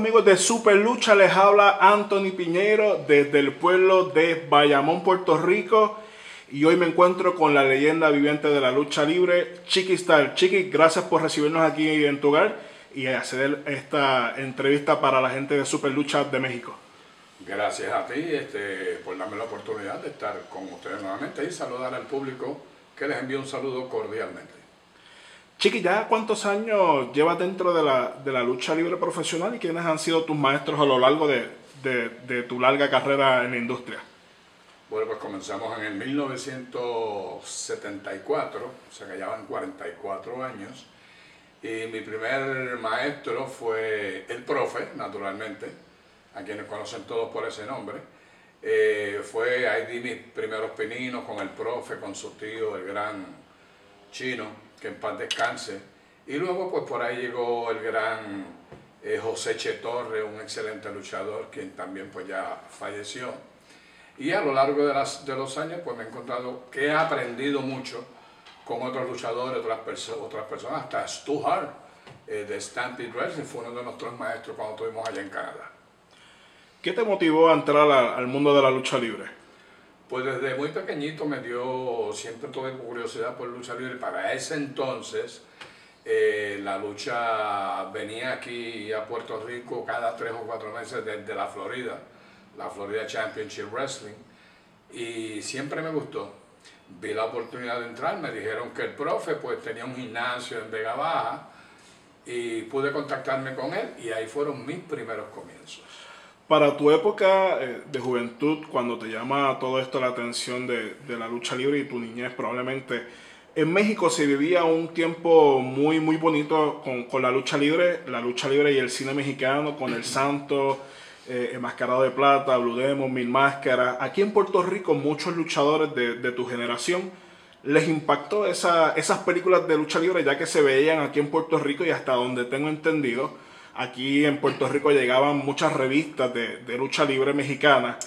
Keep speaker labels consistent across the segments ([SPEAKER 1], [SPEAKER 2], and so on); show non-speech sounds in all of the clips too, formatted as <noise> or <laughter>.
[SPEAKER 1] amigos de Super Lucha, les habla Anthony Piñero desde el pueblo de Bayamón, Puerto Rico. Y hoy me encuentro con la leyenda viviente de la lucha libre, Chiqui Star. Chiqui, gracias por recibirnos aquí en tu hogar y hacer esta entrevista para la gente de Super Lucha de México.
[SPEAKER 2] Gracias a ti este, por darme la oportunidad de estar con ustedes nuevamente y saludar al público que les envío un saludo cordialmente.
[SPEAKER 1] Chiqui, ¿ya cuántos años llevas dentro de la, de la, lucha libre profesional y quiénes han sido tus maestros a lo largo de, de, de, tu larga carrera en la industria?
[SPEAKER 2] Bueno, pues comenzamos en el 1974, o sea que ya van 44 años, y mi primer maestro fue el profe, naturalmente, a quienes conocen todos por ese nombre. Eh, fue, ahí di mis primeros pininos con el profe, con su tío, el gran chino que en paz descanse. Y luego pues por ahí llegó el gran eh, José Chetorre, un excelente luchador, quien también pues ya falleció. Y a lo largo de, las, de los años pues me he encontrado que he aprendido mucho con otros luchadores, otras, perso otras personas, hasta Stu Hart eh, de Stampede Wrestling fue uno de nuestros maestros cuando estuvimos allá en Canadá.
[SPEAKER 1] ¿Qué te motivó a entrar al mundo de la lucha libre?
[SPEAKER 2] Pues desde muy pequeñito me dio, siempre tuve curiosidad por lucha libre. Para ese entonces, eh, la lucha venía aquí a Puerto Rico cada tres o cuatro meses desde la Florida, la Florida Championship Wrestling, y siempre me gustó. Vi la oportunidad de entrar, me dijeron que el profe pues tenía un gimnasio en Vega Baja y pude contactarme con él y ahí fueron mis primeros comienzos.
[SPEAKER 1] Para tu época eh, de juventud, cuando te llama todo esto la atención de, la lucha libre y tu niñez probablemente, en México se vivía un tiempo muy, muy bonito con, la lucha libre, la lucha libre y el cine mexicano, con El Santo, eh, Enmascarado de Plata, Blue Demon, Mil Máscaras. Aquí en Puerto Rico muchos luchadores de, tu generación les impactó esa, esas películas de lucha libre ya que se veían aquí en Puerto Rico y hasta donde tengo entendido aquí en Puerto Rico llegaban muchas revistas de, lucha libre mexicana.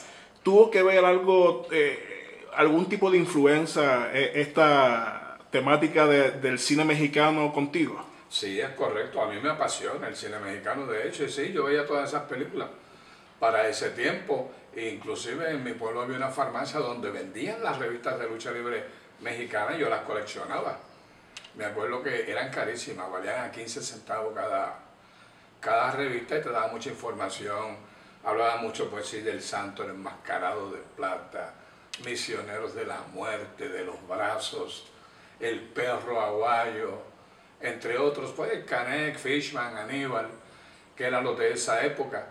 [SPEAKER 1] ¿Tuvo que ver algo, eh, algún tipo de influencia eh, esta temática del cine mexicano contigo?
[SPEAKER 2] Sí, es correcto. A mí me apasiona el cine mexicano, de hecho, y sí, yo veía todas esas películas para ese tiempo. Inclusive en mi pueblo había una farmacia donde vendían las revistas de lucha libre mexicana y yo las coleccionaba. Me acuerdo que eran carísimas, valían a 15 centavos cada, cada revista te daba mucha información. Hablaba mucho, pues sí, del santo, enmascarado de plata, misioneros de la muerte, de los brazos, el perro aguayo, entre otros, pues Canek, Fishman, Aníbal, que eran los de esa época.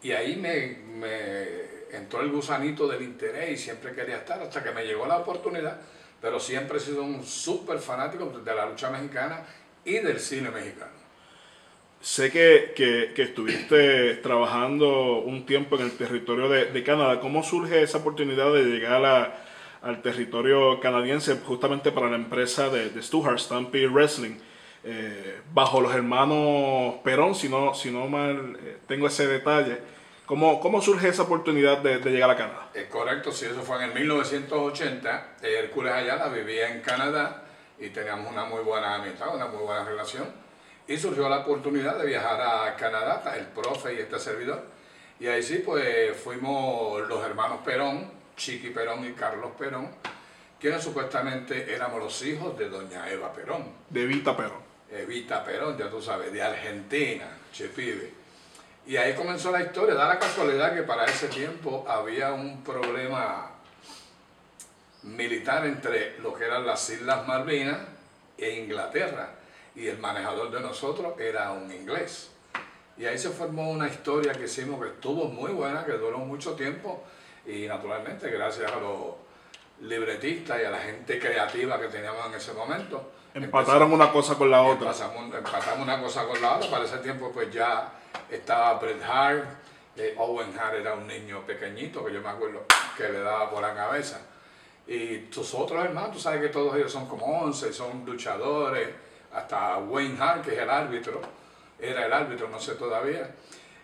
[SPEAKER 2] Y ahí me, me entró el gusanito del interés y siempre quería estar hasta que me llegó la oportunidad, pero siempre he sido un súper fanático de la lucha mexicana y del cine mexicano.
[SPEAKER 1] Sé que, que, estuviste trabajando un tiempo en el territorio de, Canadá. ¿Cómo surge esa oportunidad de llegar a, al territorio canadiense justamente para la empresa de, de Stuart Stampede Wrestling? Eh, bajo los hermanos Perón, si no, si no mal eh, tengo ese detalle. ¿Cómo, ¿Cómo, surge esa oportunidad de, de, llegar a Canadá?
[SPEAKER 2] Es correcto, sí, eso fue en el 1980. Hércules Ayala vivía en Canadá y teníamos una muy buena amistad, una muy buena relación y surgió la oportunidad de viajar a Canadá, el profe y este servidor. Y ahí sí, pues fuimos los hermanos Perón, Chiqui Perón y Carlos Perón, quienes supuestamente éramos los hijos de doña Eva Perón.
[SPEAKER 1] De Evita Perón.
[SPEAKER 2] Evita Perón, ya tú sabes, de Argentina, Chepibe. Y ahí comenzó la historia. Da la casualidad que para ese tiempo había un problema militar entre lo que eran las Islas Malvinas e Inglaterra y el manejador de nosotros era un inglés. Y ahí se formó una historia que hicimos que estuvo muy buena, que duró mucho tiempo y naturalmente gracias a los libretistas y a la gente creativa que teníamos en ese momento.
[SPEAKER 1] Empataron una cosa con la otra.
[SPEAKER 2] Empatamos, una cosa con la otra. Para ese tiempo pues ya estaba Bret Hart, eh, Owen Hart era un niño pequeñito que yo me acuerdo que le daba por la cabeza. Y tus otros hermanos, tú sabes que todos ellos son como 11, son luchadores hasta Wayne Hart, que es el árbitro, era el árbitro, no sé todavía,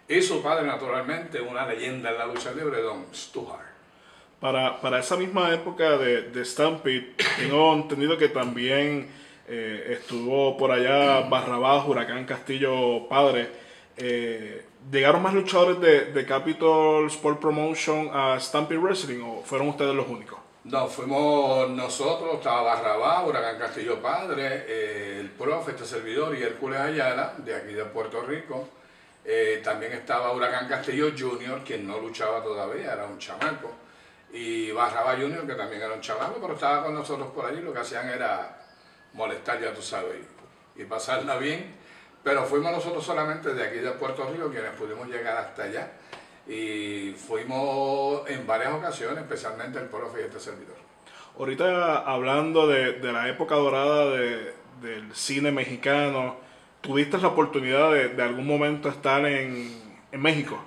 [SPEAKER 2] y su padre, naturalmente, una leyenda en la lucha libre, Don Stu
[SPEAKER 1] Para, para esa misma época de, de Stampede, <coughs> tengo entendido que también eh, estuvo por allá Barrabás, Huracán Castillo Padre. Eh, ¿Llegaron más luchadores de, de Capital Sport Promotion a Stampede Wrestling o fueron ustedes los únicos?
[SPEAKER 2] No, fuimos nosotros, estaba Barrabá, Huracán Castillo Padre, eh, el profe, este servidor y Hércules Ayala, de aquí de Puerto Rico. Eh, también estaba Huracán Castillo Junior, quien no luchaba todavía, era un chamaco. Y Barrabá Junior, que también era un chamaco, pero estaba con nosotros por allí. Lo que hacían era molestar, ya tú sabes, y, y pasarla bien. Pero fuimos nosotros solamente de aquí de Puerto Rico quienes pudimos llegar hasta allá. Y fuimos en varias ocasiones, especialmente el profe y este servidor.
[SPEAKER 1] Ahorita hablando de, de la época dorada de- del cine mexicano, ¿tuviste la oportunidad de, de algún momento estar en, en México?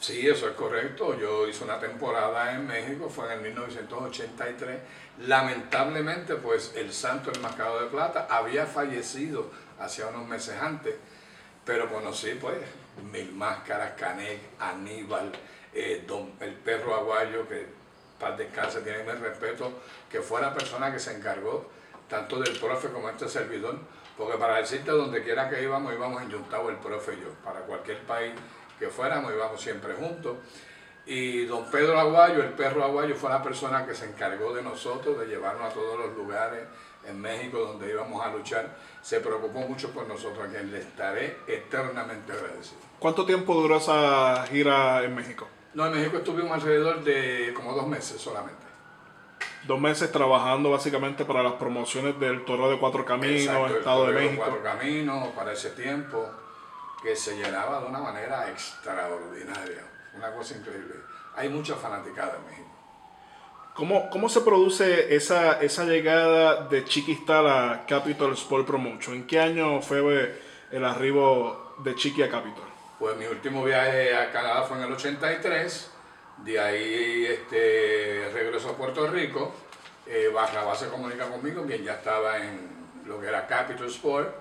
[SPEAKER 2] Sí, eso es correcto. Yo hice una temporada en México, fue en el 1983. Lamentablemente, pues el santo enmascarado de plata había fallecido hacía unos meses antes, pero conocí pues Mil Máscaras, Canek, Aníbal, eh, don- el perro aguayo, que paz descanse, tiene mi respeto, que fue la persona que se encargó tanto del profe como este servidor, porque para decirte donde quiera que íbamos, íbamos enyuntados el profe y yo, para cualquier país que fuéramos, íbamos siempre juntos. Y don Pedro Aguayo, el perro Aguayo, fue la persona que se encargó de nosotros, de llevarnos a todos los lugares en México donde íbamos a luchar. Se preocupó mucho por nosotros, a quien le estaré eternamente agradecido.
[SPEAKER 1] ¿Cuánto tiempo duró esa gira en México?
[SPEAKER 2] No, en México estuvimos alrededor de como dos meses solamente.
[SPEAKER 1] Dos meses trabajando básicamente para las promociones del Toro de Cuatro Caminos,
[SPEAKER 2] Exacto, el
[SPEAKER 1] Estado de México.
[SPEAKER 2] Cuatro Caminos, para ese tiempo, que se llenaba de una manera extraordinaria. Una cosa increíble. Hay mucha fanaticada en México.
[SPEAKER 1] ¿Cómo, ¿Cómo se produce esa, esa llegada de Chiquistal a Capital Sport Promotion? ¿En qué año fue el arribo de Chiqui a Capital?
[SPEAKER 2] Pues mi último viaje a Canadá fue en el 83, de ahí este, regreso a Puerto Rico, eh, se comunica conmigo, quien ya estaba en lo que era Capital Sport,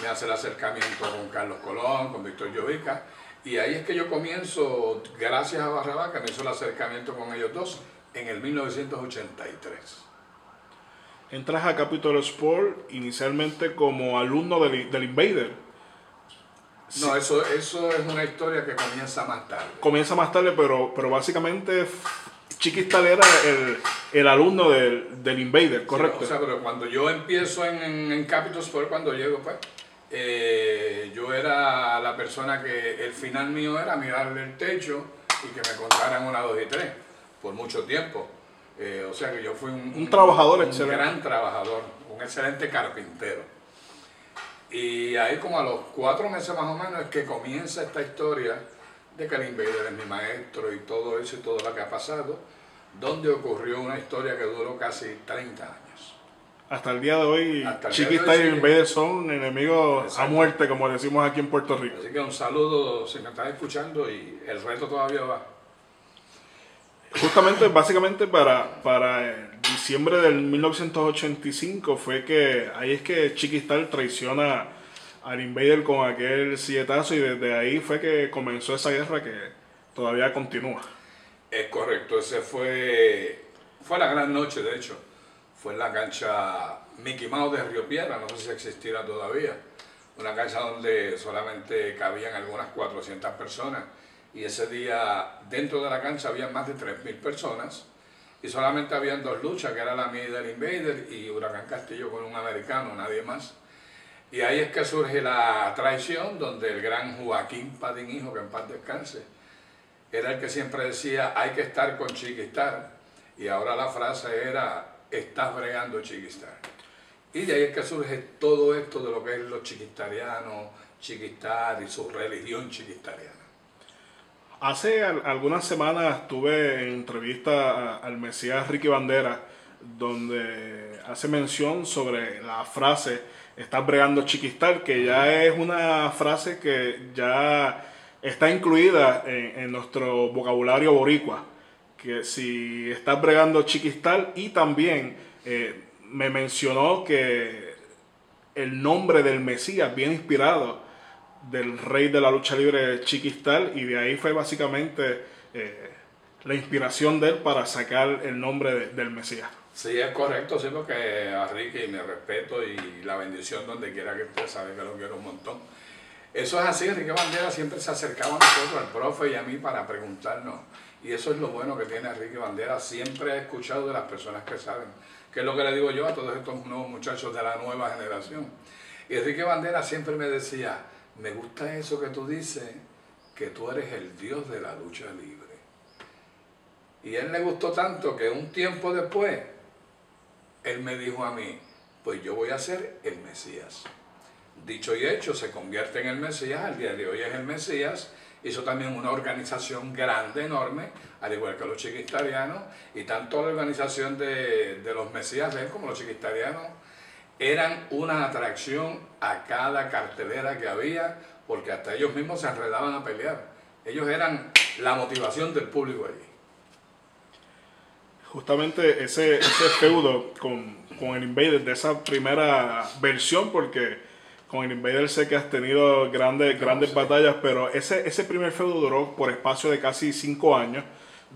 [SPEAKER 2] me hace el acercamiento con Carlos Colón, con Víctor Llovica, y ahí es que yo comienzo, gracias a Barrabá, que me hizo el acercamiento con ellos dos, en el 1983.
[SPEAKER 1] Entras a Capital Sport inicialmente como alumno del, del Invader.
[SPEAKER 2] No, eso, eso es una historia que comienza más tarde.
[SPEAKER 1] Comienza más tarde, pero, pero básicamente Chiquistal era el, el alumno del, del Invader, correcto.
[SPEAKER 2] O sea, pero cuando yo empiezo en, en, en Capital Sport, cuando llego, pues, eh, yo era la persona que el final mío era mirarle el techo y que me contaran una, dos y tres, por mucho tiempo. Eh, o sea que yo fui un,
[SPEAKER 1] Un trabajador
[SPEAKER 2] un
[SPEAKER 1] excelente.
[SPEAKER 2] gran trabajador, un excelente carpintero. Y ahí como a los cuatro meses más o menos es que comienza esta historia de que el Invader es mi maestro y todo eso y todo lo que ha pasado, donde ocurrió una historia que duró casi 30 años.
[SPEAKER 1] Hasta el día de hoy,
[SPEAKER 2] hoy,
[SPEAKER 1] y. Invader son enemigos a muerte, como decimos aquí en Puerto Rico.
[SPEAKER 2] Así que un saludo si me estás escuchando y el reto todavía va.
[SPEAKER 1] Justamente, básicamente para, para eh, diciembre del 1985 fue que ahí es que Chiquistal traiciona al Invader con aquel sietazo y desde ahí fue que comenzó esa guerra que todavía continúa.
[SPEAKER 2] Es correcto, ese fue, fue la gran noche, de hecho. Fue en la cancha Mickey Mouse de Río Piedra, no sé si existirá todavía. Una cancha donde solamente cabían algunas 400 personas. Y ese día dentro de la cancha había más de 3.000 personas. Y solamente habían dos luchas, que era la mía del Invader y Huracán Castillo con un americano, nadie más. Y ahí es que surge la traición, donde el gran Joaquín Padín Hijo, que en paz descanse, era el que siempre decía, hay que estar con Chiquistar. Y ahora la frase era, estás bregando Chiquistar. Y de ahí es que surge todo esto de lo que es los chiquistarianos, Chiquistar y su religión chiquistariana.
[SPEAKER 1] Hace al- algunas semanas tuve en entrevista a- al Mesías Ricky Bandera, donde hace mención sobre la frase estás bregando chiquistar, que ya es una frase que ya está incluida en, en nuestro vocabulario boricua. Que si estás bregando chiquistar y también eh, me mencionó que el nombre del Mesías viene inspirado del rey de la lucha libre Chiquistal y de ahí fue básicamente eh, la inspiración de él para sacar el nombre de- del Mesías.
[SPEAKER 2] Sí, es correcto, sí, porque a Ricky me respeto y la bendición donde quiera que esté, sabe que lo quiero un montón. Eso es así, Enrique Bandera siempre se acercaba a nosotros, al profe y a mí, para preguntarnos. Y eso es lo bueno que tiene Enrique Bandera, siempre he escuchado de las personas que saben, que es lo que le digo yo a todos estos nuevos muchachos de la nueva generación. Y Enrique Bandera siempre me decía, me gusta eso que tú dices, que tú eres el Dios de la lucha libre. Y él le gustó tanto que un tiempo después, él me dijo a mí, pues yo voy a ser el Mesías. Dicho y hecho, se convierte en el Mesías, al día de hoy es el Mesías, hizo también una organización grande, enorme, al igual que los chiquistarianos, y tanto la organización de, de los Mesías de él como los chiquistarianos eran una atracción a cada cartelera que había, porque hasta ellos mismos se enredaban a pelear. Ellos eran la motivación del público allí.
[SPEAKER 1] Justamente ese, ese feudo con, con el Invader, de esa primera versión, porque con el Invader sé que has tenido grandes, grandes batallas, pero ese, ese primer feudo duró por espacio de casi cinco años,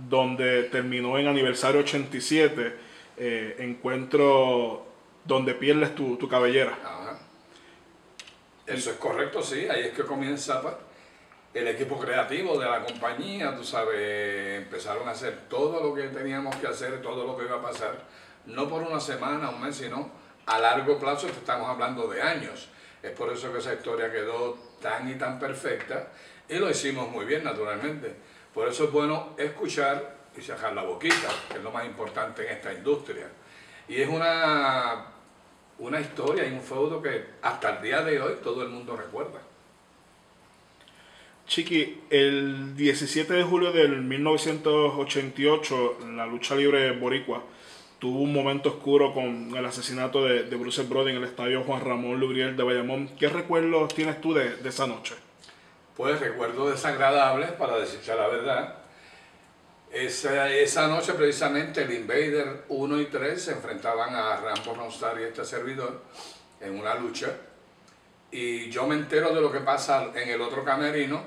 [SPEAKER 1] donde terminó en aniversario 87, eh, encuentro donde pierdes tu, tu cabellera.
[SPEAKER 2] Eso es correcto, sí, ahí es que comienza pues, el equipo creativo de la compañía, tú sabes, empezaron a hacer todo lo que teníamos que hacer, todo lo que iba a pasar, no por una semana, un mes, sino a largo plazo, estamos hablando de años. Es por eso que esa historia quedó tan y tan perfecta y lo hicimos muy bien, naturalmente. Por eso es bueno escuchar y sacar la boquita, que es lo más importante en esta industria. Y es una una historia y un feudo que hasta el día de hoy todo el mundo recuerda.
[SPEAKER 1] Chiqui, el 17 de julio del 1988, la lucha libre boricua tuvo un momento oscuro con el asesinato de, de Bruce Brody en el estadio Juan Ramón Lubriel de Bayamón. ¿Qué recuerdos tienes tú de, de esa noche?
[SPEAKER 2] Pues recuerdos desagradables, para decirte la verdad esa, esa noche precisamente el Invader 1 y 3 se enfrentaban a Rambo Ronstar y este servidor en una lucha. Y yo me entero de lo que pasa en el otro camerino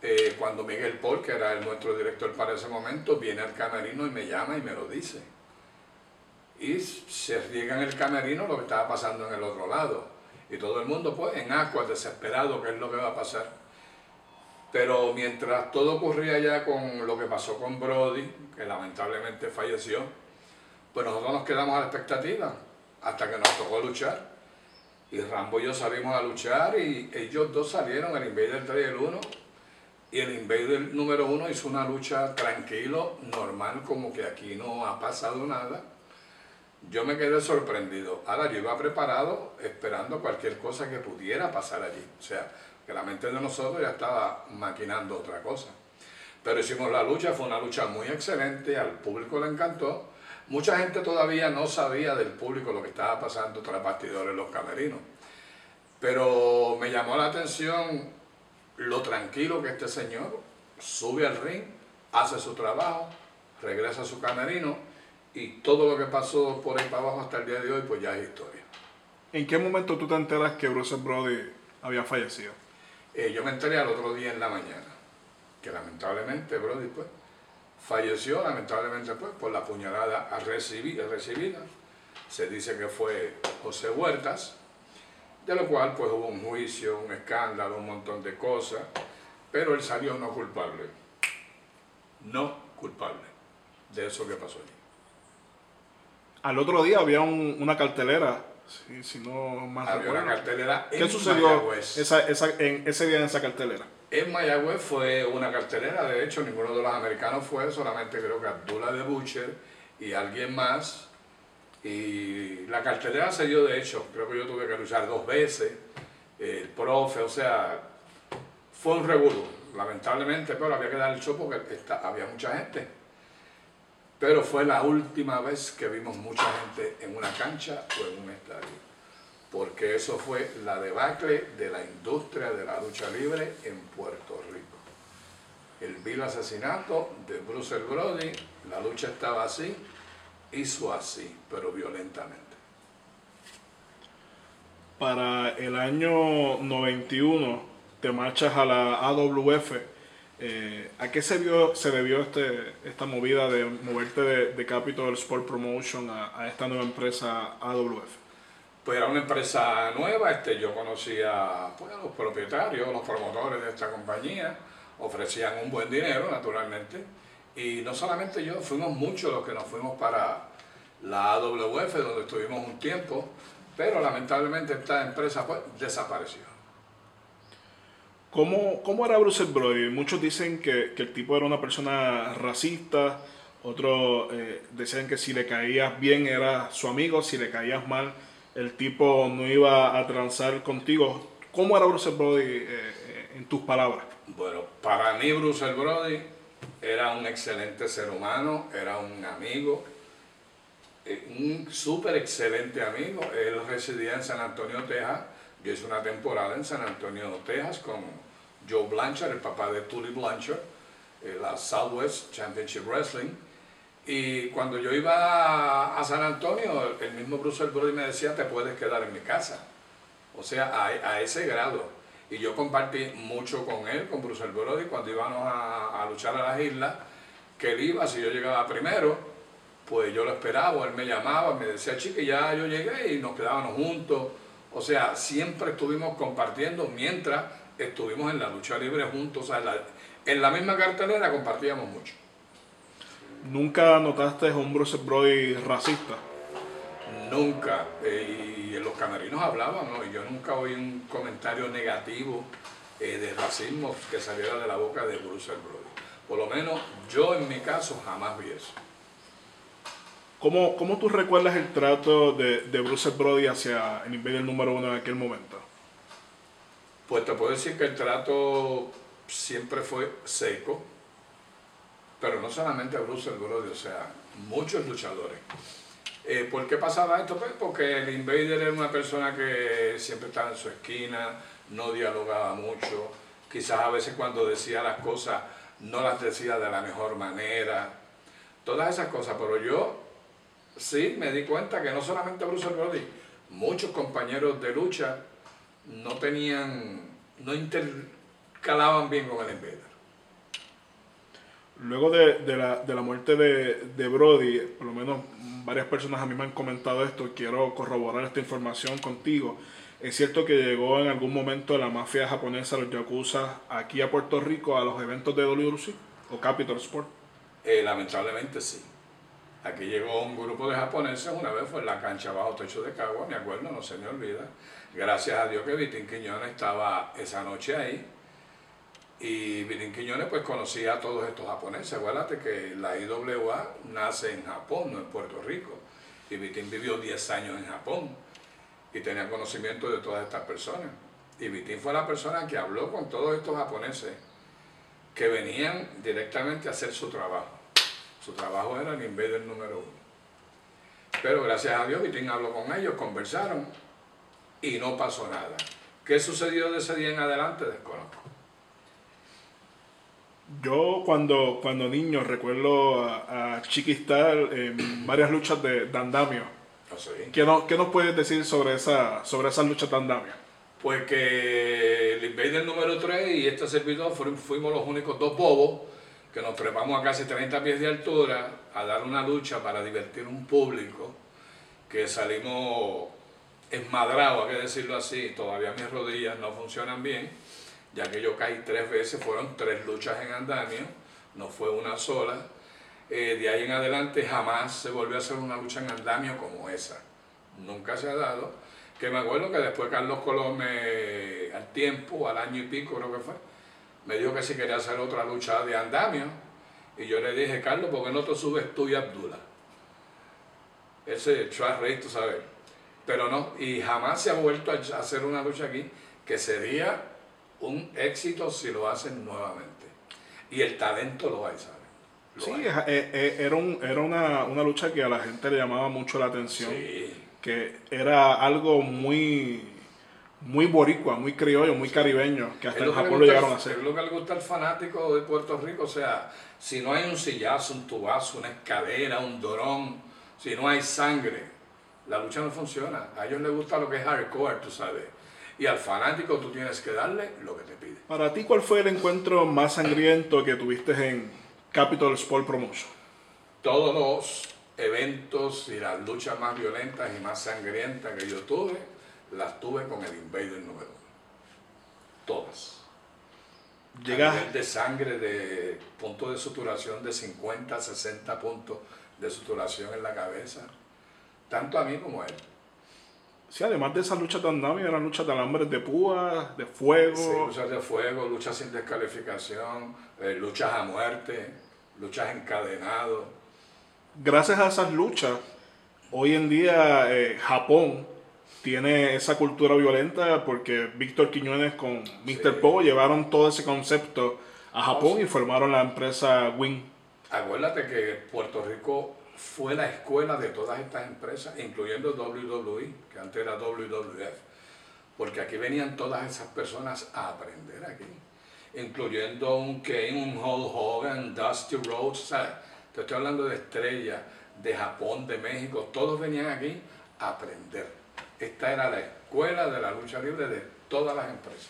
[SPEAKER 2] eh, cuando Miguel Paul, que era el, nuestro director para ese momento, viene al camerino y me llama y me lo dice. Y se riega en el camerino lo que estaba pasando en el otro lado. Y todo el mundo pues en agua, desesperado, qué es lo que va a pasar. Pero mientras todo ocurría ya con lo que pasó con Brody, que lamentablemente falleció, pues nosotros nos quedamos a la expectativa hasta que nos tocó luchar. Y Rambo y yo salimos a luchar y ellos dos salieron, el Invader 3 y el 1. Y el Invader número 1 hizo una lucha tranquilo, normal, como que aquí no ha pasado nada. Yo me quedé sorprendido. Ahora yo iba preparado esperando cualquier cosa que pudiera pasar allí. O sea, que la mente de nosotros ya estaba maquinando otra cosa. Pero hicimos la lucha, fue una lucha muy excelente, al público le encantó. Mucha gente todavía no sabía del público lo que estaba pasando tras bastidores los camerinos. Pero me llamó la atención lo tranquilo que este señor sube al ring, hace su trabajo, regresa a su camerino y todo lo que pasó por ahí para abajo hasta el día de hoy, pues ya es historia.
[SPEAKER 1] ¿En qué momento tú te enteras que Bruce Brody había fallecido?
[SPEAKER 2] Eh, yo me enteré al otro día en la mañana, que lamentablemente Brody pues, falleció, lamentablemente pues, por la puñalada recibida, recibida. Se dice que fue José Huertas, de lo cual pues hubo un juicio, un escándalo, un montón de cosas, pero él salió no culpable. No culpable de eso que pasó allí.
[SPEAKER 1] Al otro día había una cartelera Sí, si no más
[SPEAKER 2] Había una cartelera
[SPEAKER 1] ¿Qué sucedió esa, esa, en, ese día en esa cartelera?
[SPEAKER 2] En Mayagüez fue una cartelera, de hecho ninguno de los americanos fue, solamente creo que Abdullah de Butcher y alguien más. Y la cartelera se dio de hecho, creo que yo tuve que luchar dos veces, el profe, o sea, fue un revuelo, lamentablemente, pero había que dar el show porque había mucha gente. Pero fue la última vez que vimos mucha gente en una cancha o en un estadio. Porque eso fue la debacle de la industria de la lucha libre en Puerto Rico. El vil asesinato de Bruce Brody, la lucha estaba así, hizo así, pero violentamente.
[SPEAKER 1] Para el año 91 te marchas a la AWF eh, ¿A qué se, vio, se debió este, esta movida de moverte de, de Capital Sport Promotion a, esta nueva empresa AWF?
[SPEAKER 2] Pues era una empresa nueva, este, yo conocía pues, a los propietarios, los promotores de esta compañía, ofrecían un buen dinero, naturalmente, y no solamente yo, fuimos muchos los que nos fuimos para la AWF, donde estuvimos un tiempo, pero lamentablemente esta empresa pues, desapareció.
[SPEAKER 1] ¿Cómo, ¿Cómo, era Bruce Brody? Muchos dicen que, que, el tipo era una persona racista, otros eh, decían que si le caías bien era su amigo, si le caías mal el tipo no iba a transar contigo. ¿Cómo era Bruce Brody eh, eh, en tus palabras?
[SPEAKER 2] Bueno, para mí Bruce Brody era un excelente ser humano, era un amigo, un súper excelente amigo. Él residía en San Antonio, Texas. Yo hice una temporada en San Antonio, Texas con Joe Blanchard, el papá de Tully Blanchard, la Southwest Championship Wrestling. Y cuando yo iba a San Antonio, el mismo Bruce Brody me decía, te puedes quedar en mi casa. O sea, a, a ese grado. Y yo compartí mucho con él, con Bruce Brody, cuando íbamos a, a, luchar a las islas, que él iba, si yo llegaba primero, pues yo lo esperaba, él me llamaba, me decía, chica, ya yo llegué y nos quedábamos juntos. O sea, siempre estuvimos compartiendo mientras estuvimos en la lucha libre juntos. O sea, en la, en la misma cartelera compartíamos mucho.
[SPEAKER 1] ¿Nunca notaste a un Bruce Brody racista?
[SPEAKER 2] Nunca. Eh, y en los camerinos hablaban, ¿no? Y yo nunca oí un comentario negativo eh, de racismo que saliera de la boca de Bruce Brody. Por lo menos yo en mi caso jamás vi eso.
[SPEAKER 1] ¿Cómo, cómo tú recuerdas el trato de, de Bruce Brody hacia el Invader número uno en aquel momento?
[SPEAKER 2] Pues te puedo decir que el trato siempre fue seco, pero no solamente a Bruce Brody, o sea, muchos luchadores. Eh, ¿Por qué pasaba esto? Pues porque el Invader era una persona que siempre estaba en su esquina, no dialogaba mucho, quizás a veces cuando decía las cosas no las decía de la mejor manera, todas esas cosas, pero yo sí me di cuenta que no solamente Bruce Brody, muchos compañeros de lucha no tenían, no intercalaban bien con el Invader.
[SPEAKER 1] Luego de, de, la, de la, muerte de, de, Brody, por lo menos varias personas a mí me han comentado esto, quiero corroborar esta información contigo. Es cierto que llegó en algún momento la mafia japonesa, los Yakuza, aquí a Puerto Rico a los eventos de WRC o Capital Sport.
[SPEAKER 2] Eh, lamentablemente sí. Aquí llegó un grupo de japoneses, una vez fue en la cancha bajo techo de Cagua, me acuerdo, no se me olvida. Gracias a Dios que Vitín Quiñones estaba esa noche ahí y Vitín Quiñones pues conocía a todos estos japoneses. Acuérdate que la IWA nace en Japón, no en Puerto Rico. Y Vitín vivió 10 años en Japón y tenía conocimiento de todas estas personas. Y Vitín fue la persona que habló con todos estos japoneses que venían directamente a hacer su trabajo. Su trabajo era el invader número uno. Pero gracias a Dios Vitín habló con ellos, conversaron y no pasó nada. ¿Qué sucedió de ese día en adelante? Desconozco.
[SPEAKER 1] Yo cuando, cuando niño recuerdo a, a Chiquistar en varias luchas de, de andamio.
[SPEAKER 2] ¿Ah?
[SPEAKER 1] ¿Qué, no, ¿Qué, nos puedes decir sobre, esa, sobre esas luchas de andamio?
[SPEAKER 2] Pues que el Invader número 3 y este servidor fuimos los únicos dos bobos que nos trepamos a casi 30 pies de altura a dar una lucha para divertir un público que salimos esmadrados, hay que decirlo así, todavía mis rodillas no funcionan bien ya que yo caí tres veces, fueron tres luchas en andamio, no fue una sola. Eh, de ahí en adelante jamás se volvió a hacer una lucha en andamio como esa. Nunca se ha dado. Que me acuerdo que después Carlos Colón al tiempo, al año y pico creo que fue, me dijo que si quería hacer otra lucha de andamio. Y yo le dije, Carlos, ¿por qué no te subes tú y Abdullah? Ese a reír, tú sabes. Pero no, y jamás se ha vuelto a hacer una lucha aquí que sería un éxito si lo hacen nuevamente. Y el talento lo hay, ¿sabes? Lo
[SPEAKER 1] sí,
[SPEAKER 2] hay.
[SPEAKER 1] eh, eh, era, un, era una, una, lucha que a la gente le llamaba mucho la atención.
[SPEAKER 2] Sí.
[SPEAKER 1] Que era algo muy, muy boricua, muy criollo, muy caribeño, que hasta en Japón lo llegaron a hacer.
[SPEAKER 2] Es lo que le gusta al fanático de Puerto Rico. O sea, si no hay un sillazo, un tubazo, una escalera, un dorón, si no hay sangre, la lucha no funciona. A ellos les gusta lo que es hardcore, tú sabes. Y al fanático tú tienes que darle lo que te pide.
[SPEAKER 1] Para ti, ¿cuál fue el encuentro más sangriento que tuviste en Capital Sport Promotion?
[SPEAKER 2] Todos los eventos y las luchas más violentas y más sangrientas que yo tuve, las tuve con el Invader número Todas.
[SPEAKER 1] Llega...
[SPEAKER 2] A nivel de sangre, de punto de suturación de 50, 60 puntos de suturación en la cabeza. Tanto a mí como a él.
[SPEAKER 1] Sí, además de esas luchas de andamio, eran luchas de alambres de púa, de fuego.
[SPEAKER 2] Sí, luchas de fuego, luchas sin descalificación, eh, luchas a muerte, luchas encadenados.
[SPEAKER 1] Gracias a esas luchas, hoy en día eh, Japón tiene esa cultura violenta porque Víctor Quiñones con Mr. Pogo llevaron todo ese concepto a Japón y formaron la empresa Wing.
[SPEAKER 2] Acuérdate que Puerto Rico fue la escuela de todas estas empresas, incluyendo WWE, que antes era WWF, porque aquí venían todas esas personas a aprender aquí, incluyendo un Kane, un Hulk Hogan, Dusty Rhodes, ¿sabes? Te estoy hablando de estrellas de Japón, de México, todos venían aquí a aprender. Esta era la escuela de la lucha libre de todas las empresas.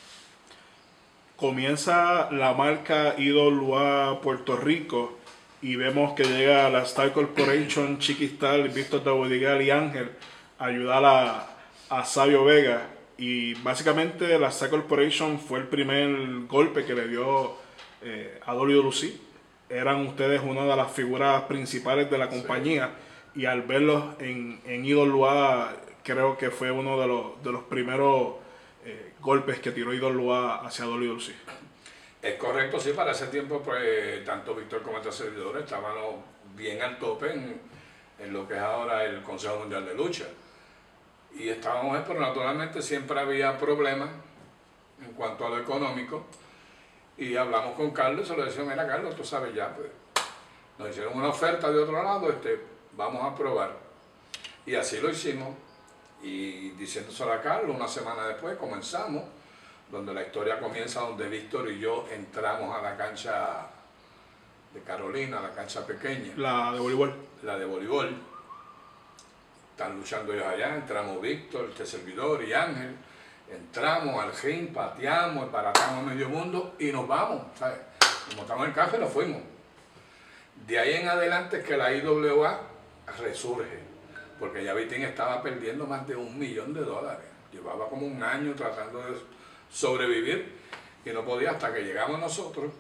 [SPEAKER 1] Comienza la marca IWA Puerto Rico y vemos que llega la Star Corporation, Chiquistal, Víctor Tabodigal y Ángel a ayudar a, a Sabio Vega. Y básicamente la Star Corporation fue el primer golpe que le dio eh, a Dolio Lucy. Eran ustedes una de las figuras principales de la compañía y al verlos en, en IWA creo que fue uno de los, de los primeros eh, golpes que tiró IWA hacia Dolio Lucy.
[SPEAKER 2] Es correcto, sí, para ese tiempo, pues, tanto Víctor como estos servidores estaban bien al tope en, en, lo que es ahora el Consejo Mundial de Lucha. Y estábamos, pero naturalmente siempre había problemas en cuanto a lo económico. Y hablamos con Carlos y se lo decíamos, mira Carlos, tú sabes ya, pues, nos hicieron una oferta de otro lado, este, vamos a probar. Y así lo hicimos. Y diciéndoselo a Carlos, una semana después comenzamos donde la historia comienza donde Víctor y yo entramos a la cancha de Carolina, la cancha pequeña.
[SPEAKER 1] La de voleibol.
[SPEAKER 2] La de voleibol. Están luchando ellos allá, entramos Víctor, este servidor y Ángel, entramos al ring, pateamos, embaratamos a medio mundo y nos vamos, ¿sabes? Nos montamos en el café y nos fuimos. De ahí en adelante es que la IWA resurge, porque ya Vitín estaba perdiendo más de un millón de dólares. Llevaba como un año tratando de sobrevivir y no podía hasta que llegamos nosotros.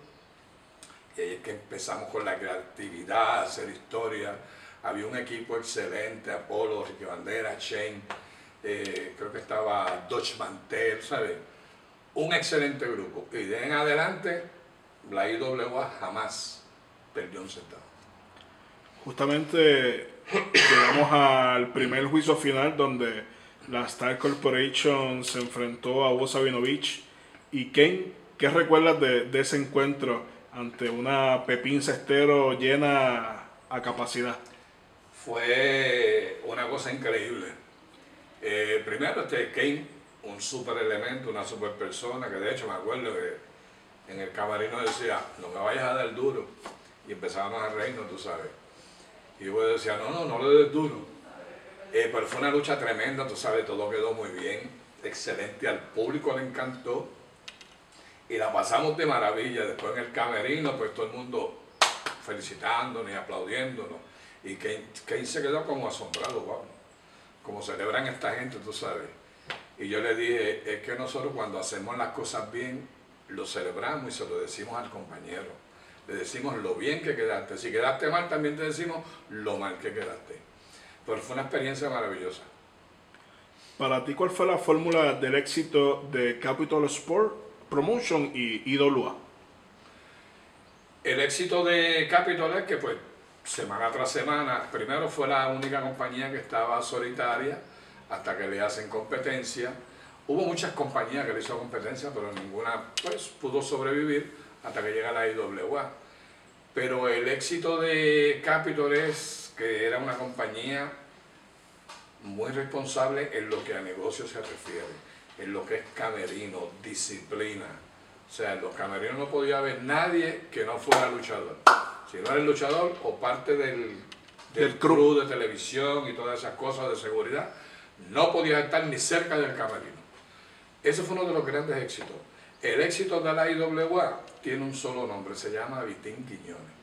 [SPEAKER 2] Y es que empezamos con la creatividad, hacer historia. Había un equipo excelente, Apolo, Ricky Bandera, Shane, eh, creo que estaba Dodge Mantel, ¿sabes? Un excelente grupo. Y de en adelante, la IWA jamás perdió un centavo.
[SPEAKER 1] Justamente <coughs> llegamos al primer juicio final donde la Star Corporation se enfrentó a Hugo Sabinovich. ¿Y Ken, qué recuerdas de, de, ese encuentro ante una Pepín Cestero llena a capacidad?
[SPEAKER 2] Fue una cosa increíble. Eh, primero, este Kane, un super elemento, una super persona, que de hecho me acuerdo que en el camarino decía, no me vayas a dar duro. Y empezábamos a reírnos, tú sabes. Y yo decía, no, no, no le des duro eh, pero fue una lucha tremenda, tú sabes, todo quedó muy bien, excelente, al público le encantó y la pasamos de maravilla. Después en el camerino, pues todo el mundo felicitándonos y aplaudiéndonos. Y Kane, se quedó como asombrado, wow, como celebran esta gente, tú sabes. Y yo le dije, es que nosotros cuando hacemos las cosas bien, lo celebramos y se lo decimos al compañero. Le decimos lo bien que quedaste. Si quedaste mal, también te decimos lo mal que quedaste. Pero fue una experiencia maravillosa.
[SPEAKER 1] Para ti, ¿cuál fue la fórmula del éxito de Capital Sport Promotion y IWA?
[SPEAKER 2] El éxito de Capital es que, pues, semana tras semana, primero fue la única compañía que estaba solitaria hasta que le hacen competencia. Hubo muchas compañías que le hizo competencia, pero ninguna pues, pudo sobrevivir hasta que llega la IWA. Pero el éxito de Capital es que era una compañía muy responsable en lo que a negocio se refiere, en lo que es camerino, disciplina. O sea, en los camerinos no podía haber nadie que no fuera luchador. Si no era el luchador o parte del, del, del crew de televisión y todas esas cosas de seguridad, no podía estar ni cerca del camerino. Ese fue uno de los grandes éxitos. El éxito de la IWA tiene un solo nombre, se llama Vitín Quiñones.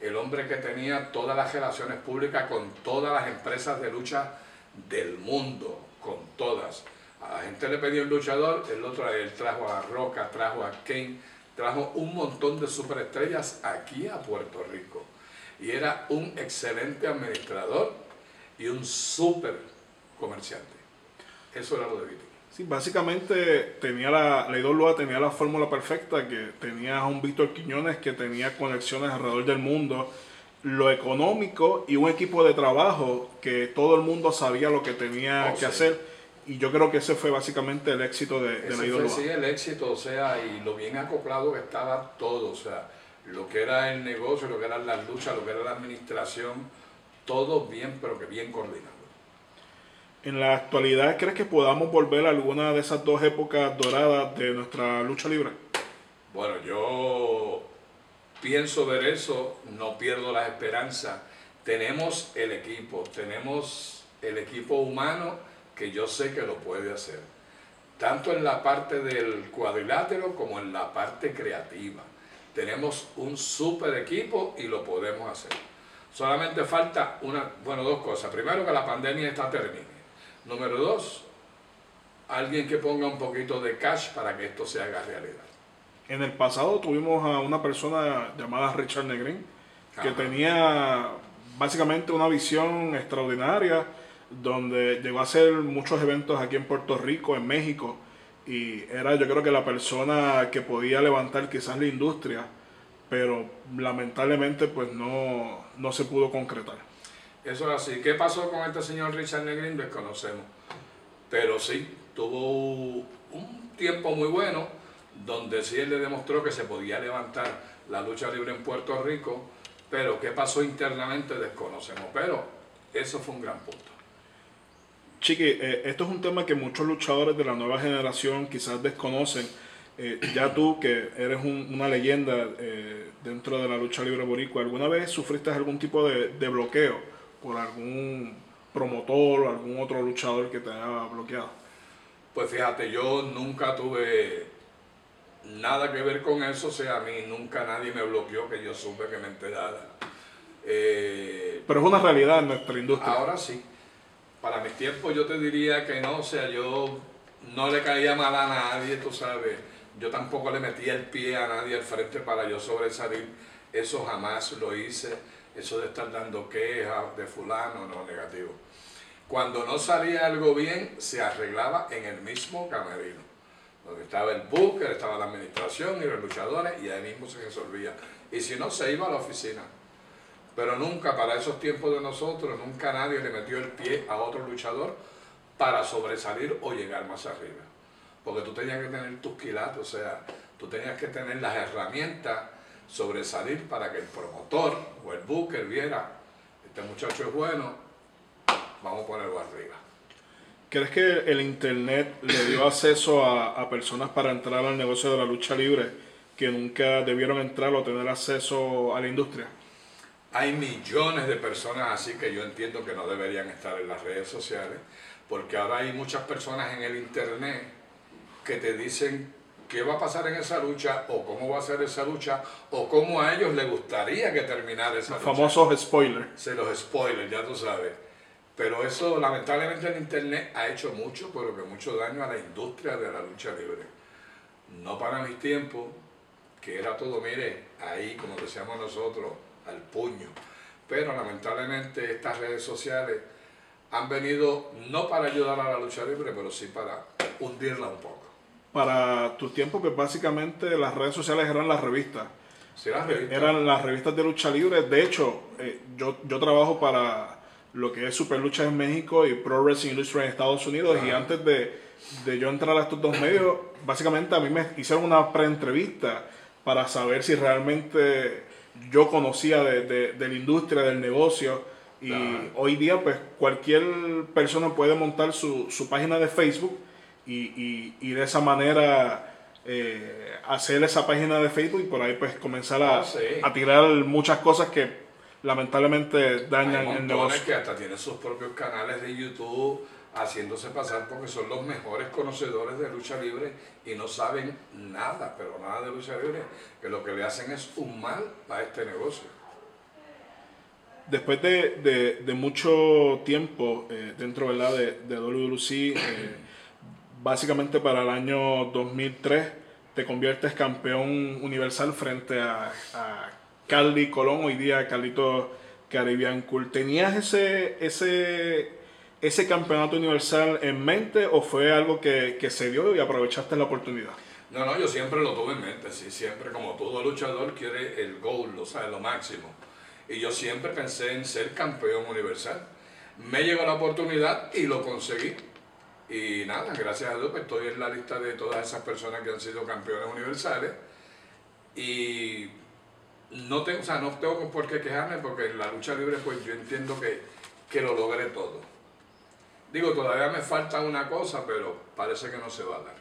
[SPEAKER 2] El hombre que tenía todas las relaciones públicas con todas las empresas de lucha del mundo, con todas. A la gente le pedía un luchador, el otro él trajo a Roca, trajo a Kane, trajo un montón de superestrellas aquí a Puerto Rico. Y era un excelente administrador y un super comerciante. Eso era lo de Viti.
[SPEAKER 1] Sí, básicamente tenía la, IWA tenía la fórmula perfecta, que tenía a un Víctor Quiñones que tenía conexiones alrededor del mundo, lo económico y un equipo de trabajo que todo el mundo sabía lo que tenía
[SPEAKER 2] Oh,
[SPEAKER 1] que
[SPEAKER 2] sí.
[SPEAKER 1] hacer. Y yo creo que ese fue básicamente el éxito de, de IWA.
[SPEAKER 2] fue sí el éxito, o sea, y lo bien acoplado que estaba todo, o sea, lo que era el negocio, lo que eran las luchas, lo que era la administración, todo bien, pero que bien coordinado.
[SPEAKER 1] En la actualidad, ¿crees que podamos volver a alguna de esas dos épocas doradas de nuestra lucha libre?
[SPEAKER 2] Bueno, yo pienso ver eso, no pierdo la esperanza. Tenemos el equipo, tenemos el equipo humano que yo sé que lo puede hacer, tanto en la parte del cuadrilátero como en la parte creativa. Tenemos un super equipo y lo podemos hacer. Solamente falta una, bueno, dos cosas. Primero, que la pandemia está termine. Número dos, alguien que ponga un poquito de cash para que esto se haga realidad.
[SPEAKER 1] En el pasado tuvimos a una persona llamada Richard Negrin, que
[SPEAKER 2] Ajá.
[SPEAKER 1] tenía básicamente una visión extraordinaria, donde llegó a hacer muchos eventos aquí en Puerto Rico, en México, y era yo creo que la persona que podía levantar quizás la industria, pero lamentablemente pues no, no se pudo concretar.
[SPEAKER 2] Eso es así. ¿Qué pasó con este señor Richard Negrin? Desconocemos. Pero sí, tuvo un tiempo muy bueno donde sí él le demostró que se podía levantar la lucha libre en Puerto Rico, pero qué pasó internamente desconocemos. Pero eso fue un gran punto.
[SPEAKER 1] Chiqui, eh, esto es un tema que muchos luchadores de la nueva generación quizás desconocen. Eh, ya tú, que eres un- una leyenda eh, dentro de la lucha libre boricua, ¿alguna vez sufriste algún tipo de bloqueo por algún promotor o algún otro luchador que te haya bloqueado?
[SPEAKER 2] Pues fíjate, yo nunca tuve nada que ver con eso, o sea, a mí nunca nadie me bloqueó que yo supe que me enterara. Eh,
[SPEAKER 1] Pero es una realidad en nuestra industria.
[SPEAKER 2] Ahora sí. Para mis tiempos yo te diría que no, o sea, yo no le caía mal a nadie, tú sabes. Yo tampoco le metía el pie a nadie al frente para yo sobresalir. Eso jamás lo hice. Eso de estar dando quejas de fulano, no, negativo. Cuando no salía algo bien, se arreglaba en el mismo camerino. Donde estaba el booker, estaba la administración y los luchadores y ahí mismo se resolvía. Y si no, se iba a la oficina. Pero nunca, para esos tiempos de nosotros, nunca nadie le metió el pie a otro luchador para sobresalir o llegar más arriba. Porque tú tenías que tener tus quilates, o sea, tú tenías que tener las herramientas, sobresalir para que el promotor o el booker viera, este muchacho es bueno, vamos a ponerlo arriba.
[SPEAKER 1] ¿Crees que el Internet le dio acceso a, a personas para entrar al negocio de la lucha libre que nunca debieron entrar o tener acceso a la industria?
[SPEAKER 2] Hay millones de personas así que yo entiendo que no deberían estar en las redes sociales, porque ahora hay muchas personas en el internet que te dicen qué va a pasar en esa lucha, o cómo va a ser esa lucha, o cómo a ellos les gustaría que terminara esa
[SPEAKER 1] Los
[SPEAKER 2] lucha.
[SPEAKER 1] famosos spoilers.
[SPEAKER 2] Se los spoilers, ya tú sabes. Pero eso lamentablemente en internet ha hecho mucho, pero que mucho daño a la industria de la lucha libre. No para mis tiempos, que era todo, mire, ahí como decíamos nosotros, al puño. Pero lamentablemente estas redes sociales han venido no para ayudar a la lucha libre, pero sí para hundirla un poco.
[SPEAKER 1] Para tus tiempos, pues básicamente las redes sociales eran las revistas.
[SPEAKER 2] Si las revistas-
[SPEAKER 1] Eran las revistas de lucha libre. De hecho, eh, yo, yo trabajo para lo que es Super Lucha en México y Pro Wrestling Illustrated en Estados Unidos. Y antes de, de yo entrar a estos dos medios, básicamente a mí me hicieron una pre-entrevista para saber si realmente yo conocía de, de- de la industria, del negocio. Y
[SPEAKER 2] Ajá.
[SPEAKER 1] hoy día, pues cualquier persona puede montar su, su página de Facebook y, y- y de esa manera eh, hacer esa página de Facebook y por ahí pues comenzar a,
[SPEAKER 2] Ah, sí.
[SPEAKER 1] a tirar muchas cosas que lamentablemente
[SPEAKER 2] Hay
[SPEAKER 1] dañan el
[SPEAKER 2] montones
[SPEAKER 1] negocio.
[SPEAKER 2] que hasta tienen sus propios canales de YouTube haciéndose pasar porque son los mejores conocedores de lucha libre y no saben nada, pero nada de lucha libre, que lo que le hacen es un mal a este negocio.
[SPEAKER 1] después de, mucho tiempo eh, dentro ¿verdad? de, de eh, básicamente para el año 2003 te conviertes campeón universal frente a, a Colón, hoy día Carlito Caribbean Cool. ¿Tenías ese, ese, ese campeonato universal en mente o fue algo que, que se dio y aprovechaste la oportunidad?
[SPEAKER 2] No, no, yo siempre lo tuve en mente, sí, siempre como todo luchador quiere el goal, o sea, lo máximo. Y yo siempre pensé en ser campeón universal. Me llegó la oportunidad y lo conseguí. Y nada, gracias a Dios pues, estoy en la lista de todas esas personas que han sido campeones universales. Y no tengo, o sea, no tengo por qué quejarme porque en la lucha libre pues yo entiendo que, que lo logré todo. Digo, todavía me falta una cosa, pero parece que no se va a dar.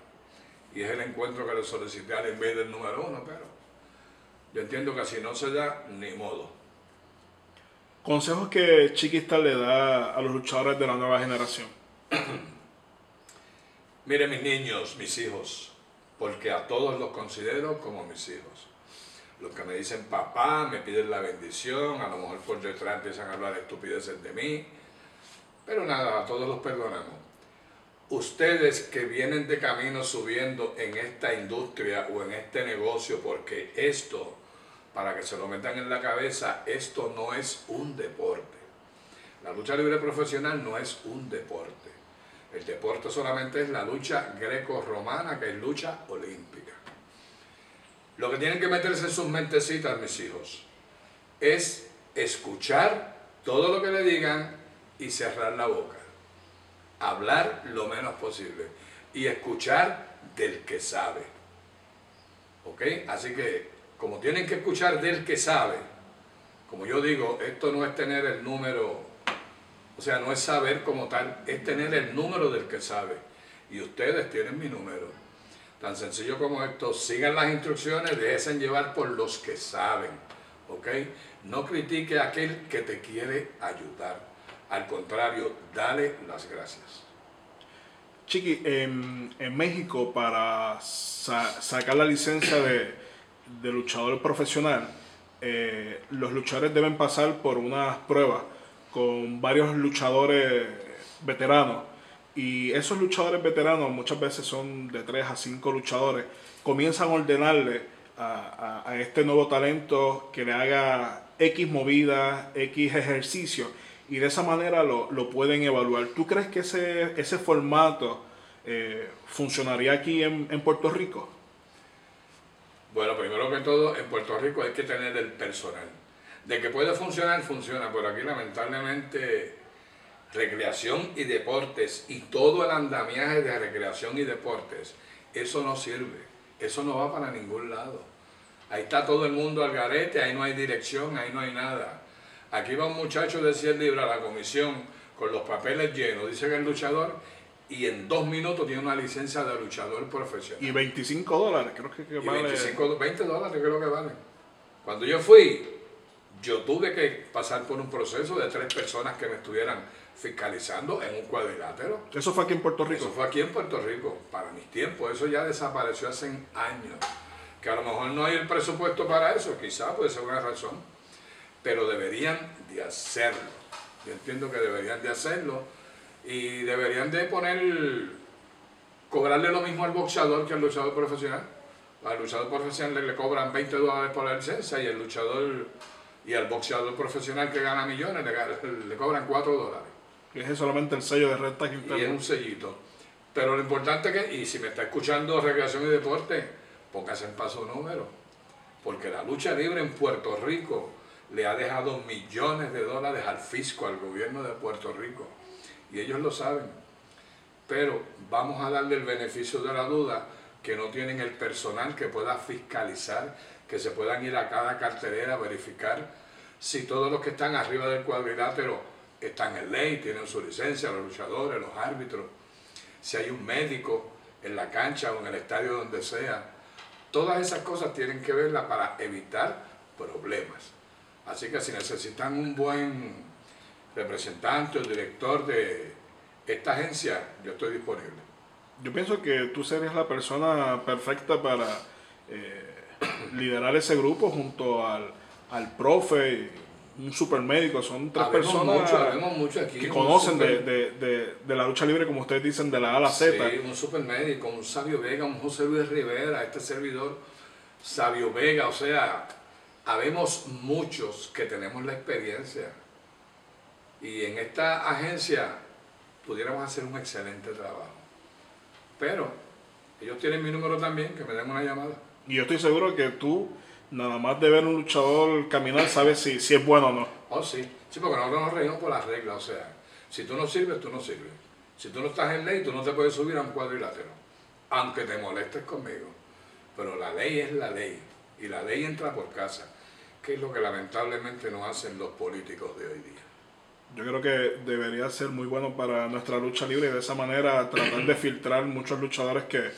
[SPEAKER 2] Y es el encuentro que le solicité al del número uno, pero yo entiendo que si no se da, ni modo.
[SPEAKER 1] Consejos que Chiquista le da a los luchadores de la nueva generación. <clears throat>
[SPEAKER 2] Mire mis niños, mis hijos, porque a todos los considero como mis hijos. Los que me dicen papá, me piden la bendición, a lo mejor por detrás empiezan a hablar estupideces de mí, pero nada, a todos los perdonamos. Ustedes que vienen de camino subiendo en esta industria o en este negocio, porque esto para que se lo metan en la cabeza, esto no es un deporte. La lucha libre profesional no es un deporte. El deporte solamente es la lucha greco-romana, que es lucha olímpica. Lo que tienen que meterse en sus mentecitas, mis hijos, es escuchar todo lo que le digan y cerrar la boca. Hablar lo menos posible. Y escuchar del que sabe. ¿Ok? Así que como tienen que escuchar del que sabe, como yo digo, esto no es tener el número, o sea, no es saber como tal, es tener el número del que sabe. Y ustedes tienen mi número. Tan sencillo como esto, sigan las instrucciones, déjense llevar por los que saben, ¿ok? No critique a aquel que te quiere ayudar. Al contrario, dale las gracias.
[SPEAKER 1] Chiqui, en, México para sacar la licencia de, de luchador profesional, eh, los luchadores deben pasar por unas pruebas con varios luchadores veteranos. Y esos luchadores veteranos, muchas veces son de 3 a 5 luchadores, comienzan a ordenarle a, a, este nuevo talento que le haga X movida, X ejercicio, y de esa manera lo, lo pueden evaluar. ¿Tú crees que ese, ese formato eh, funcionaría aquí en, en Puerto Rico?
[SPEAKER 2] Bueno, primero que todo, en Puerto Rico hay que tener el personal. De que puede funcionar, funciona, pero aquí lamentablemente recreación y deportes y todo el andamiaje de recreación y deportes, eso no sirve, eso no va para ningún lado. Ahí está todo el mundo al garete, ahí no hay dirección, ahí no hay nada. Aquí va un muchacho de 100 libras a la comisión con los papeles llenos, dice que el luchador, y en dos minutos tiene una licencia de luchador profesional.
[SPEAKER 1] Y 25 dólares, creo que, vale.
[SPEAKER 2] 25, 20 dólares creo que vale. Cuando yo fui, yo tuve que pasar por un proceso de tres personas que me estuvieran fiscalizando en un cuadrilátero.
[SPEAKER 1] ¿Eso fue aquí en Puerto Rico?
[SPEAKER 2] Eso fue aquí en Puerto Rico, para mis tiempos. Eso ya desapareció hace años. Que a lo mejor no hay el presupuesto para eso, quizá puede ser una razón. Pero deberían de hacerlo. Yo entiendo que deberían de hacerlo y deberían de poner, cobrarle lo mismo al boxeador que al luchador profesional. Al luchador profesional le, cobran 20 dólares por la licencia y el luchador y al boxeador profesional que gana millones le, cobran 4 dólares.
[SPEAKER 1] Y es solamente el sello de renta
[SPEAKER 2] que Y es un sellito. Pero lo importante es que, y si me está escuchando Recreación y Deporte, póngase en paso número. Porque la lucha libre en Puerto Rico le ha dejado millones de dólares al fisco, al gobierno de Puerto Rico y ellos lo saben. Pero vamos a darle el beneficio de la duda que no tienen el personal que pueda fiscalizar, que se puedan ir a cada cartelera a verificar si todos los que están arriba del cuadrilátero están en ley, tienen su licencia, los luchadores, los árbitros, si hay un médico en la cancha o en el estadio donde sea. Todas esas cosas tienen que verla para evitar problemas. Así que si necesitan un buen representante o director de esta agencia, yo estoy disponible.
[SPEAKER 1] Yo pienso que tú serías la persona perfecta para eh, liderar ese grupo junto al, al profe un super médico, son tres
[SPEAKER 2] Habemos
[SPEAKER 1] personas
[SPEAKER 2] mucho, habemos mucho aquí.
[SPEAKER 1] que conocen de,
[SPEAKER 2] super-
[SPEAKER 1] de, de, de la lucha libre, como ustedes dicen, de la A a la Z.
[SPEAKER 2] Sí, un supermédico, un Sabio Vega, un José Luis Rivera, este servidor, Sabio Vega, o sea, habemos muchos que tenemos la experiencia. Y en esta agencia pudiéramos hacer un excelente trabajo. Pero ellos tienen mi número también, que me den una llamada.
[SPEAKER 1] Y yo estoy seguro que tú, nada más de ver un luchador caminar, sabes si, si es bueno o no.
[SPEAKER 2] Oh, sí. Sí, porque nosotros nos regimos por las reglas. O sea, si tú no sirves, tú no sirves. Si tú no estás en ley, tú no te puedes subir a un cuadrilátero. Aunque te molestes conmigo. Pero la ley es la ley. Y la ley entra por casa. Que es lo que lamentablemente no hacen los políticos de hoy día.
[SPEAKER 1] Yo creo que debería ser muy bueno para nuestra lucha libre y de esa manera tratar de filtrar muchos luchadores que,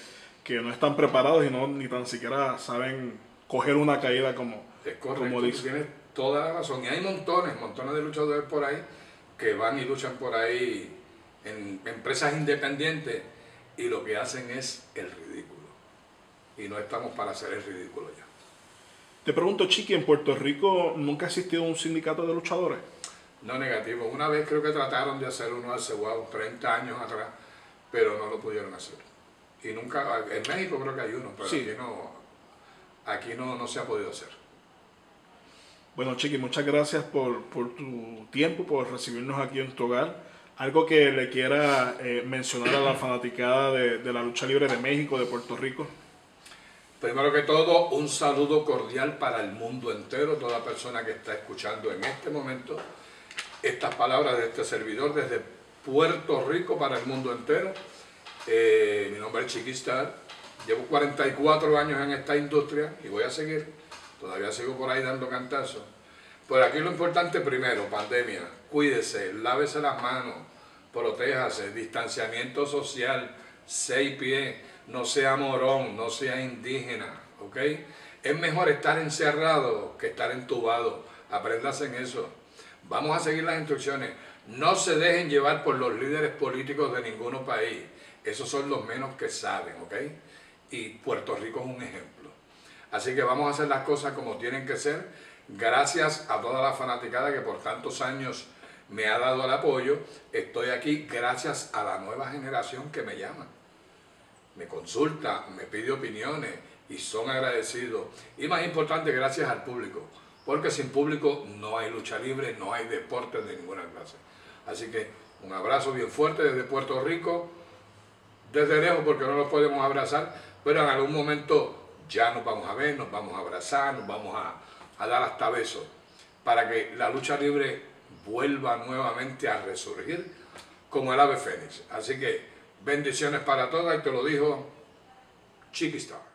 [SPEAKER 1] que no están preparados y no ni tan siquiera saben coger una caída como,
[SPEAKER 2] Es correcto,
[SPEAKER 1] como dice.
[SPEAKER 2] tienes toda la razón. Y hay montones, montones de luchadores por ahí que van y luchan por ahí en empresas independientes y lo que hacen es el ridículo. Y no estamos para hacer el ridículo ya.
[SPEAKER 1] Te pregunto, Chiqui, ¿en Puerto Rico nunca ha existido un sindicato de luchadores?
[SPEAKER 2] No negativo. Una vez creo que trataron de hacer uno hace wow, 30 años atrás, pero no lo pudieron hacer. Y nunca, en México creo que hay uno, pero
[SPEAKER 1] Sí.
[SPEAKER 2] aquí no, aquí no, no se ha podido hacer.
[SPEAKER 1] Bueno, Chiqui, muchas gracias por, por tu tiempo, por recibirnos aquí en tu hogar. Algo que le quiera eh, mencionar a la fanaticada de, de la lucha libre de México, de Puerto Rico.
[SPEAKER 2] Primero que todo, un saludo cordial para el mundo entero, toda persona que está escuchando en este momento estas palabras de este servidor desde Puerto Rico para el mundo entero. Eh, mi nombre es Chiquistar, llevo 44 años en esta industria y voy a seguir, todavía sigo por ahí dando cantazos. Por aquí lo importante primero, pandemia, cuídese, lávese las manos, protéjase, distanciamiento social, seis pies, no sea morón, no sea indígena, ¿ok? Es mejor estar encerrado que estar entubado, apréndase en eso. Vamos a seguir las instrucciones. No se dejen llevar por los líderes políticos de ningún país. Esos son los menos que saben, ¿ok? Y Puerto Rico es un ejemplo. Así que vamos a hacer las cosas como tienen que ser. Gracias a toda la fanaticada que por tantos años me ha dado el apoyo. Estoy aquí gracias a la nueva generación que me llama. Me consulta, me pide opiniones y son agradecidos. Y más importante, gracias al público. Porque sin público no hay lucha libre, no hay deporte de ninguna clase. Así que un abrazo bien fuerte desde Puerto Rico, desde lejos porque no nos podemos abrazar, pero en algún momento ya nos vamos a ver, nos vamos a abrazar, nos vamos a, a dar hasta besos, para que la lucha libre vuelva nuevamente a resurgir como el ave fénix. Así que bendiciones para todas y te lo dijo Chiquistar.